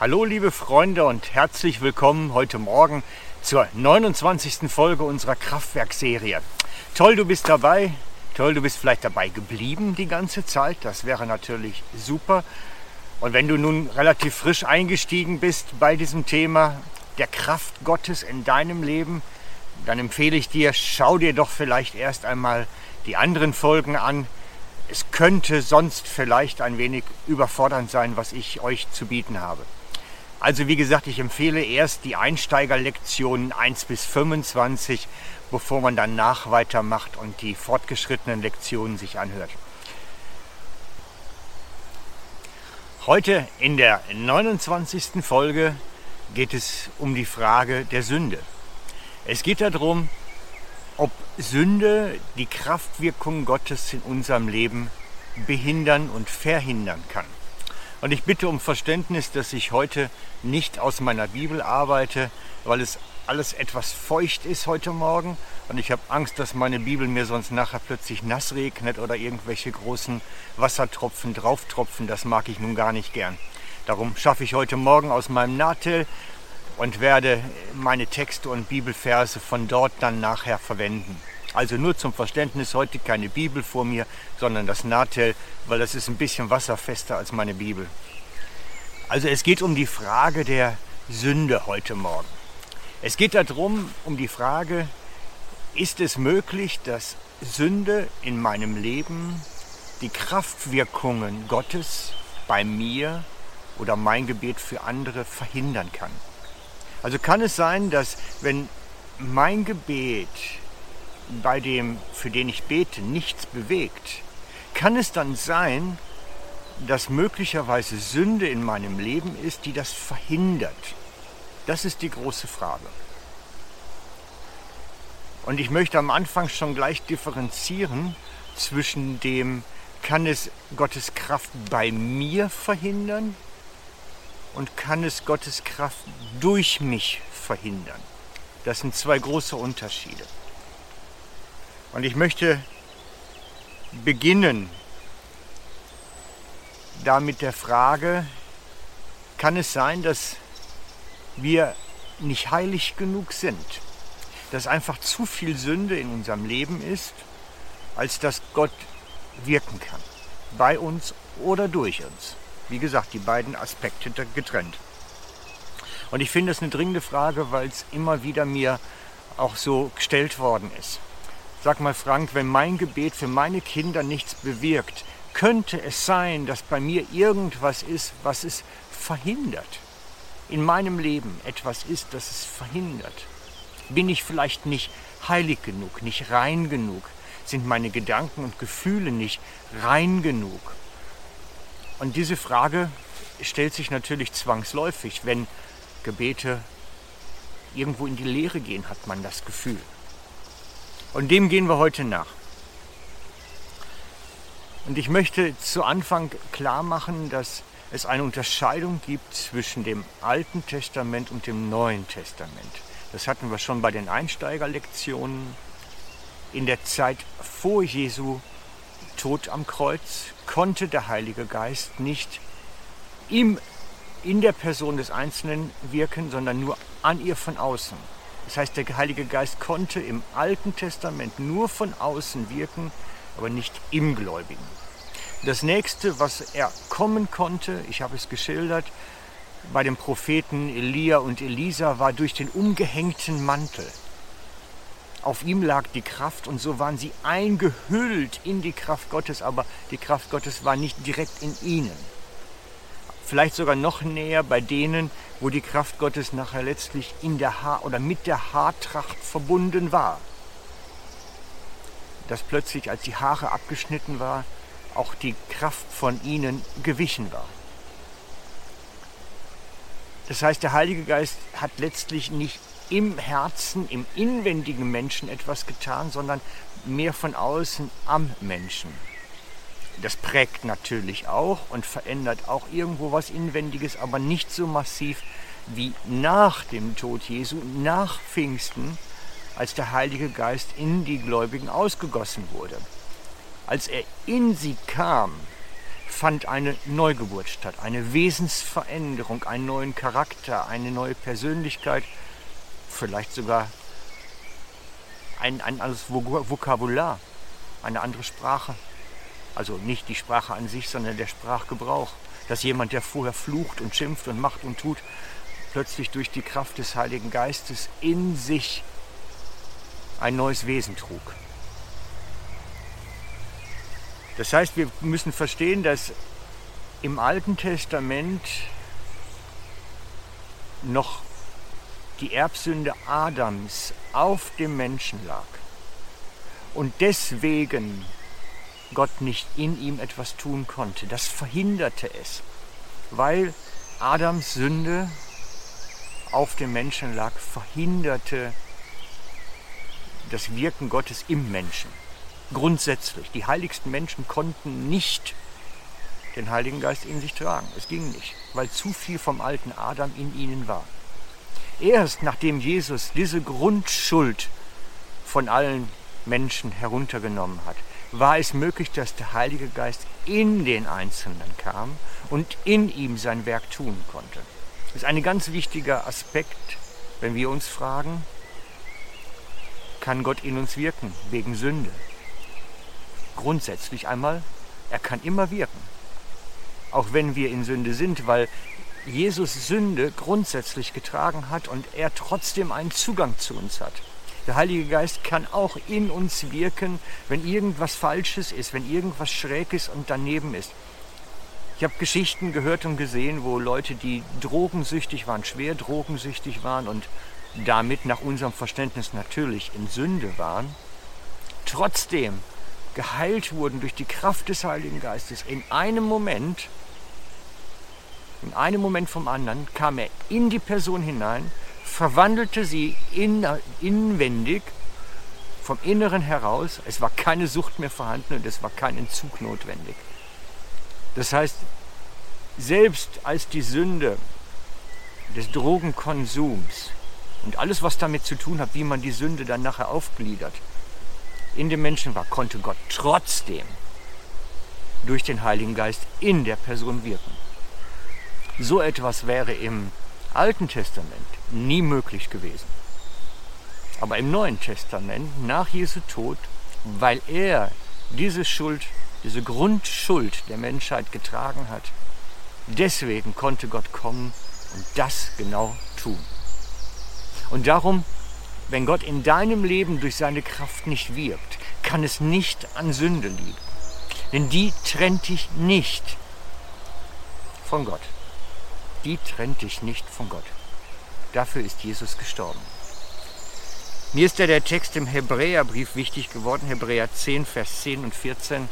Hallo liebe Freunde und herzlich willkommen heute Morgen zur 29. Folge unserer Kraftwerkserie. Toll, du bist dabei. Toll, du bist vielleicht dabei geblieben die ganze Zeit. Das wäre natürlich super. Und wenn du nun relativ frisch eingestiegen bist bei diesem Thema der Kraft Gottes in deinem Leben, dann empfehle ich dir, schau dir doch vielleicht erst einmal die anderen Folgen an. Es könnte sonst vielleicht ein wenig überfordernd sein, was ich euch zu bieten habe. Also wie gesagt, ich empfehle erst die Einsteigerlektionen 1 bis 25, bevor man danach weitermacht und die fortgeschrittenen Lektionen sich anhört. Heute in der 29. Folge geht es um die Frage der Sünde. Es geht darum, ob Sünde die Kraftwirkung Gottes in unserem Leben behindern und verhindern kann. Und ich bitte um Verständnis, dass ich heute nicht aus meiner Bibel arbeite, weil es alles etwas feucht ist heute Morgen und ich habe Angst, dass meine Bibel mir sonst nachher plötzlich nass regnet oder irgendwelche großen Wassertropfen drauftropfen. Das mag ich nun gar nicht gern. Darum schaffe ich heute Morgen aus meinem Nahtell und werde meine Texte und Bibelverse von dort dann nachher verwenden. Also nur zum Verständnis, heute keine Bibel vor mir, sondern das Nahtell, weil das ist ein bisschen wasserfester als meine Bibel. Also es geht um die Frage der Sünde heute Morgen. Es geht darum, um die Frage, ist es möglich, dass Sünde in meinem Leben die Kraftwirkungen Gottes bei mir oder mein Gebet für andere verhindern kann? Also kann es sein, dass wenn mein Gebet bei dem, für den ich bete, nichts bewegt, kann es dann sein, dass möglicherweise Sünde in meinem Leben ist, die das verhindert? Das ist die große Frage. Und ich möchte am Anfang schon gleich differenzieren zwischen dem, kann es Gottes Kraft bei mir verhindern und kann es Gottes Kraft durch mich verhindern. Das sind zwei große Unterschiede. Und ich möchte beginnen da mit der Frage, kann es sein, dass wir nicht heilig genug sind, dass einfach zu viel Sünde in unserem Leben ist, als dass Gott wirken kann, bei uns oder durch uns. Wie gesagt, die beiden Aspekte getrennt. Und ich finde es eine dringende Frage, weil es immer wieder mir auch so gestellt worden ist. Sag mal, Frank, wenn mein Gebet für meine Kinder nichts bewirkt, könnte es sein, dass bei mir irgendwas ist, was es verhindert. In meinem Leben etwas ist, das es verhindert. Bin ich vielleicht nicht heilig genug, nicht rein genug? Sind meine Gedanken und Gefühle nicht rein genug? Und diese Frage stellt sich natürlich zwangsläufig, wenn Gebete irgendwo in die Leere gehen, hat man das Gefühl. Und dem gehen wir heute nach. Und ich möchte zu Anfang klar machen, dass es eine Unterscheidung gibt zwischen dem Alten Testament und dem Neuen Testament. Das hatten wir schon bei den Einsteigerlektionen. In der Zeit vor Jesu Tod am Kreuz konnte der Heilige Geist nicht ihm in der Person des Einzelnen wirken, sondern nur an ihr von außen. Das heißt, der Heilige Geist konnte im Alten Testament nur von außen wirken, aber nicht im Gläubigen. Das nächste, was er kommen konnte, ich habe es geschildert, bei den Propheten Elia und Elisa war durch den umgehängten Mantel. Auf ihm lag die Kraft und so waren sie eingehüllt in die Kraft Gottes, aber die Kraft Gottes war nicht direkt in ihnen vielleicht sogar noch näher bei denen, wo die Kraft Gottes nachher letztlich in der Haar oder mit der Haartracht verbunden war. Dass plötzlich, als die Haare abgeschnitten war, auch die Kraft von ihnen gewichen war. Das heißt, der Heilige Geist hat letztlich nicht im Herzen, im inwendigen Menschen etwas getan, sondern mehr von außen am Menschen. Das prägt natürlich auch und verändert auch irgendwo was Inwendiges, aber nicht so massiv wie nach dem Tod Jesu, nach Pfingsten, als der Heilige Geist in die Gläubigen ausgegossen wurde. Als er in sie kam, fand eine Neugeburt statt, eine Wesensveränderung, einen neuen Charakter, eine neue Persönlichkeit, vielleicht sogar ein, ein anderes Vokabular, eine andere Sprache. Also nicht die Sprache an sich, sondern der Sprachgebrauch. Dass jemand, der vorher flucht und schimpft und macht und tut, plötzlich durch die Kraft des Heiligen Geistes in sich ein neues Wesen trug. Das heißt, wir müssen verstehen, dass im Alten Testament noch die Erbsünde Adams auf dem Menschen lag und deswegen Gott nicht in ihm etwas tun konnte. Das verhinderte es, weil Adams Sünde auf dem Menschen lag, verhinderte das Wirken Gottes im Menschen. Grundsätzlich. Die heiligsten Menschen konnten nicht den Heiligen Geist in sich tragen. Es ging nicht, weil zu viel vom alten Adam in ihnen war. Erst nachdem Jesus diese Grundschuld von allen Menschen heruntergenommen hat, war es möglich, dass der Heilige Geist in den Einzelnen kam und in ihm sein Werk tun konnte. Das ist ein ganz wichtiger Aspekt, wenn wir uns fragen, kann Gott in uns wirken wegen Sünde? Grundsätzlich einmal, er kann immer wirken, auch wenn wir in Sünde sind, weil Jesus Sünde grundsätzlich getragen hat und er trotzdem einen Zugang zu uns hat. Der Heilige Geist kann auch in uns wirken, wenn irgendwas Falsches ist, wenn irgendwas schräg ist und daneben ist. Ich habe Geschichten gehört und gesehen, wo Leute, die drogensüchtig waren, schwer drogensüchtig waren und damit nach unserem Verständnis natürlich in Sünde waren, trotzdem geheilt wurden durch die Kraft des Heiligen Geistes. In einem Moment, in einem Moment vom anderen, kam er in die Person hinein, verwandelte sie in, inwendig, vom Inneren heraus. Es war keine Sucht mehr vorhanden und es war kein Entzug notwendig. Das heißt, selbst als die Sünde des Drogenkonsums und alles, was damit zu tun hat, wie man die Sünde dann nachher aufgliedert, in dem Menschen war, konnte Gott trotzdem durch den Heiligen Geist in der Person wirken. So etwas wäre im Alten Testament nie möglich gewesen. Aber im Neuen Testament, nach Jesu Tod, weil er diese Schuld, diese Grundschuld der Menschheit getragen hat, deswegen konnte Gott kommen und das genau tun. Und darum, wenn Gott in deinem Leben durch seine Kraft nicht wirkt, kann es nicht an Sünde liegen. Denn die trennt dich nicht von Gott. Die trennt dich nicht von Gott. Dafür ist Jesus gestorben. Mir ist ja der Text im Hebräerbrief wichtig geworden, Hebräer 10, Vers 10 und 14,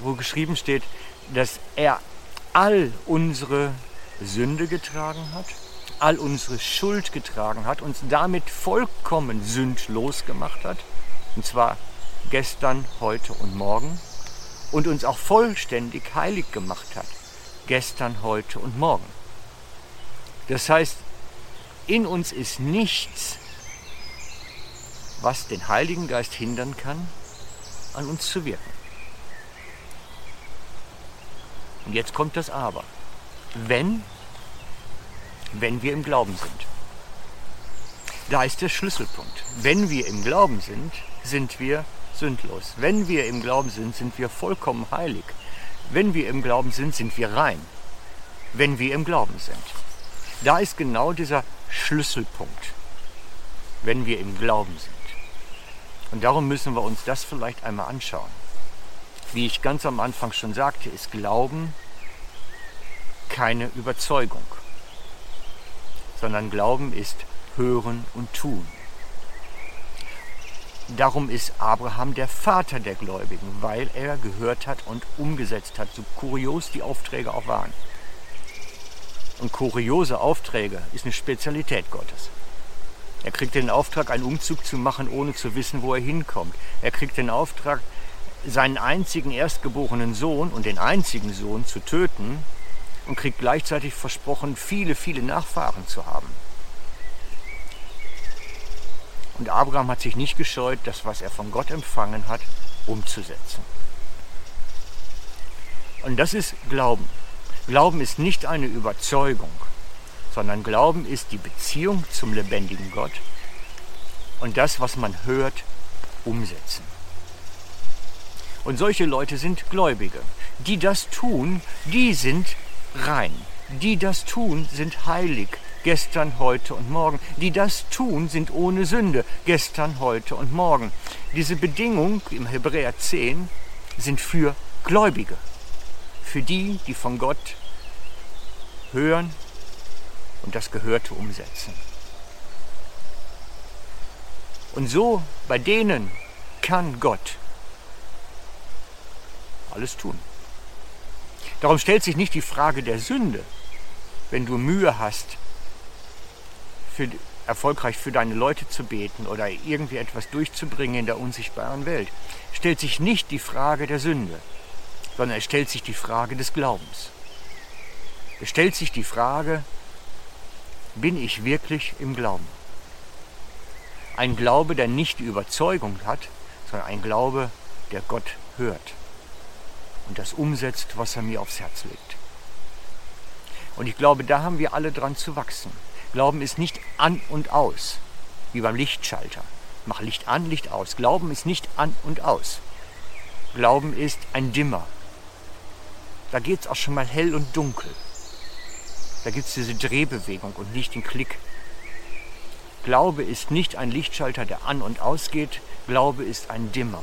wo geschrieben steht, dass er all unsere Sünde getragen hat, all unsere Schuld getragen hat, uns damit vollkommen sündlos gemacht hat, und zwar gestern, heute und morgen, und uns auch vollständig heilig gemacht hat, gestern, heute und morgen. Das heißt, in uns ist nichts, was den Heiligen Geist hindern kann, an uns zu wirken. Und jetzt kommt das Aber. Wenn, wenn wir im Glauben sind. Da ist der Schlüsselpunkt. Wenn wir im Glauben sind, sind wir sündlos. Wenn wir im Glauben sind, sind wir vollkommen heilig. Wenn wir im Glauben sind, sind wir rein. Wenn wir im Glauben sind. Da ist genau dieser Schlüsselpunkt, wenn wir im Glauben sind. Und darum müssen wir uns das vielleicht einmal anschauen. Wie ich ganz am Anfang schon sagte, ist Glauben keine Überzeugung, sondern Glauben ist Hören und Tun. Darum ist Abraham der Vater der Gläubigen, weil er gehört hat und umgesetzt hat, so kurios die Aufträge auch waren. Und kuriose Aufträge ist eine Spezialität Gottes. Er kriegt den Auftrag, einen Umzug zu machen, ohne zu wissen, wo er hinkommt. Er kriegt den Auftrag, seinen einzigen erstgeborenen Sohn und den einzigen Sohn zu töten und kriegt gleichzeitig versprochen, viele, viele Nachfahren zu haben. Und Abraham hat sich nicht gescheut, das, was er von Gott empfangen hat, umzusetzen. Und das ist Glauben. Glauben ist nicht eine Überzeugung, sondern Glauben ist die Beziehung zum lebendigen Gott und das, was man hört, umsetzen. Und solche Leute sind Gläubige. Die das tun, die sind rein. Die das tun, sind heilig. Gestern, heute und morgen. Die das tun, sind ohne Sünde. Gestern, heute und morgen. Diese Bedingung im Hebräer 10 sind für Gläubige. Für die, die von Gott hören und das Gehörte umsetzen. Und so bei denen kann Gott alles tun. Darum stellt sich nicht die Frage der Sünde, wenn du Mühe hast, für, erfolgreich für deine Leute zu beten oder irgendwie etwas durchzubringen in der unsichtbaren Welt. Stellt sich nicht die Frage der Sünde, sondern es stellt sich die Frage des Glaubens. Es stellt sich die Frage, bin ich wirklich im Glauben? Ein Glaube, der nicht die Überzeugung hat, sondern ein Glaube, der Gott hört und das umsetzt, was er mir aufs Herz legt. Und ich glaube, da haben wir alle dran zu wachsen. Glauben ist nicht an und aus, wie beim Lichtschalter. Mach Licht an, Licht aus. Glauben ist nicht an und aus. Glauben ist ein Dimmer. Da geht es auch schon mal hell und dunkel. Da gibt es diese Drehbewegung und nicht den Klick. Glaube ist nicht ein Lichtschalter, der an und ausgeht. Glaube ist ein Dimmer.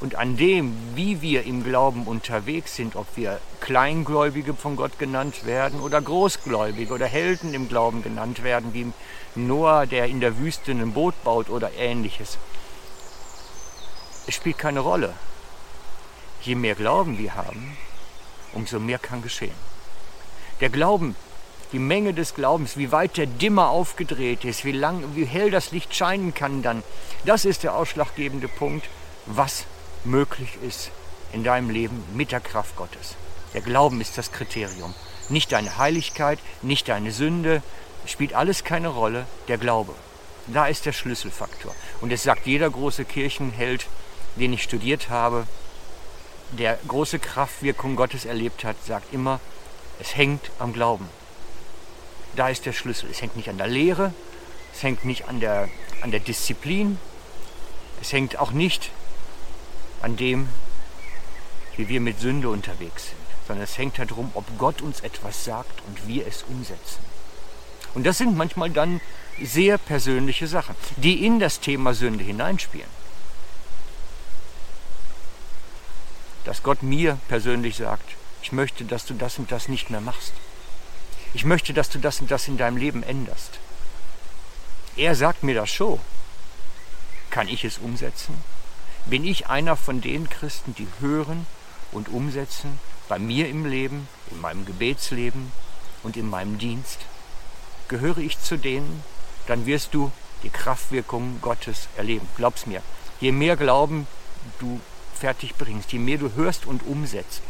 Und an dem, wie wir im Glauben unterwegs sind, ob wir Kleingläubige von Gott genannt werden oder Großgläubige oder Helden im Glauben genannt werden, wie Noah, der in der Wüste ein Boot baut oder ähnliches, es spielt keine Rolle. Je mehr Glauben wir haben, umso mehr kann geschehen. Der Glauben, die Menge des Glaubens, wie weit der Dimmer aufgedreht ist, wie lang, wie hell das Licht scheinen kann dann, das ist der ausschlaggebende Punkt, was möglich ist in deinem Leben mit der Kraft Gottes. Der Glauben ist das Kriterium. Nicht deine Heiligkeit, nicht deine Sünde, spielt alles keine Rolle, der Glaube. Da ist der Schlüsselfaktor. Und es sagt jeder große Kirchenheld, den ich studiert habe, der große Kraftwirkung Gottes erlebt hat, sagt immer, es hängt am Glauben. Da ist der Schlüssel. Es hängt nicht an der Lehre, es hängt nicht an der, an der Disziplin, es hängt auch nicht an dem, wie wir mit Sünde unterwegs sind, sondern es hängt darum, ob Gott uns etwas sagt und wir es umsetzen. Und das sind manchmal dann sehr persönliche Sachen, die in das Thema Sünde hineinspielen. Dass Gott mir persönlich sagt, ich möchte, dass du das und das nicht mehr machst. Ich möchte, dass du das und das in deinem Leben änderst. Er sagt mir das schon. Kann ich es umsetzen? bin ich einer von den Christen, die hören und umsetzen, bei mir im Leben, in meinem Gebetsleben und in meinem Dienst. Gehöre ich zu denen, dann wirst du die Kraftwirkung Gottes erleben. Glaub's mir. Je mehr Glauben du fertig bringst, je mehr du hörst und umsetzt,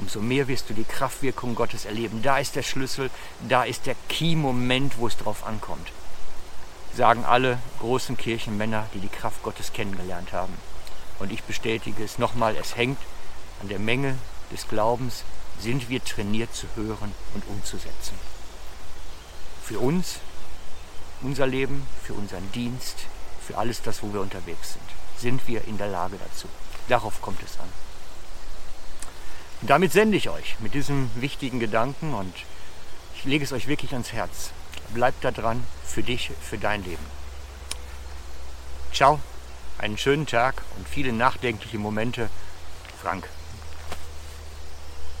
umso mehr wirst du die Kraftwirkung Gottes erleben. Da ist der Schlüssel, da ist der Key-Moment, wo es drauf ankommt sagen alle großen Kirchenmänner, die die Kraft Gottes kennengelernt haben. Und ich bestätige es nochmal, es hängt an der Menge des Glaubens, sind wir trainiert zu hören und umzusetzen. Für uns, unser Leben, für unseren Dienst, für alles das, wo wir unterwegs sind, sind wir in der Lage dazu. Darauf kommt es an. Und damit sende ich euch mit diesem wichtigen Gedanken und ich lege es euch wirklich ans Herz bleib da dran für dich, für dein Leben. Ciao, einen schönen Tag und viele nachdenkliche Momente. Frank.